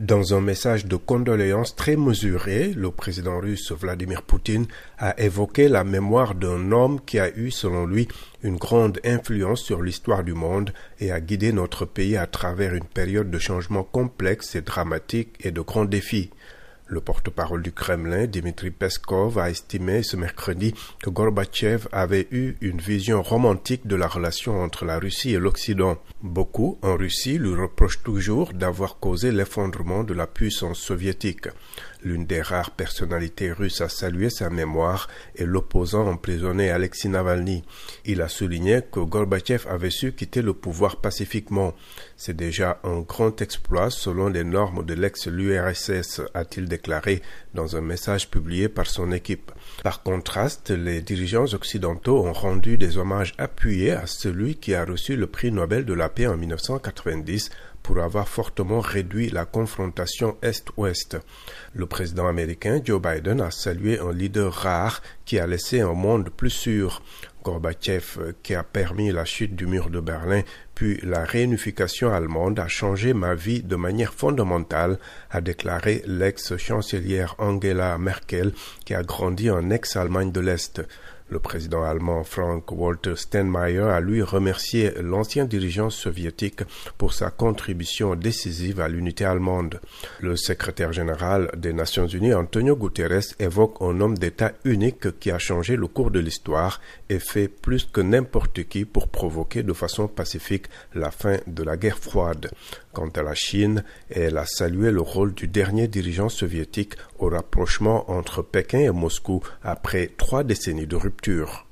Dans un message de condoléances très mesuré, le président russe Vladimir Poutine a évoqué la mémoire d'un homme qui a eu, selon lui, une grande influence sur l'histoire du monde et a guidé notre pays à travers une période de changement complexe et dramatique et de grands défis. Le porte-parole du Kremlin, Dmitri Peskov, a estimé ce mercredi que Gorbatchev avait eu une vision romantique de la relation entre la Russie et l'Occident. Beaucoup en Russie lui reprochent toujours d'avoir causé l'effondrement de la puissance soviétique. L'une des rares personnalités russes à saluer sa mémoire est l'opposant emprisonné Alexei Navalny. Il a souligné que Gorbatchev avait su quitter le pouvoir pacifiquement. C'est déjà un grand exploit selon les normes de l'ex-l'URSS, a-t-il déclaré dans un message publié par son équipe. Par contraste, les dirigeants occidentaux ont rendu des hommages appuyés à celui qui a reçu le prix Nobel de la paix en 1990 pour avoir fortement réduit la confrontation Est-Ouest. Le président américain Joe Biden a salué un leader rare qui a laissé un monde plus sûr. Gorbatchev, qui a permis la chute du mur de Berlin, puis la réunification allemande, a changé ma vie de manière fondamentale, a déclaré l'ex-chancelière Angela Merkel, qui a grandi en ex-Allemagne de l'Est. Le président allemand Frank-Walter Steinmeier a lui remercié l'ancien dirigeant soviétique pour sa contribution décisive à l'unité allemande. Le secrétaire général des Nations Unies, Antonio Guterres, évoque un homme d'État unique qui a changé le cours de l'histoire et fait plus que n'importe qui pour provoquer de façon pacifique la fin de la guerre froide. Quant à la Chine, elle a salué le rôle du dernier dirigeant soviétique au rapprochement entre Pékin et Moscou après trois décennies de rupture.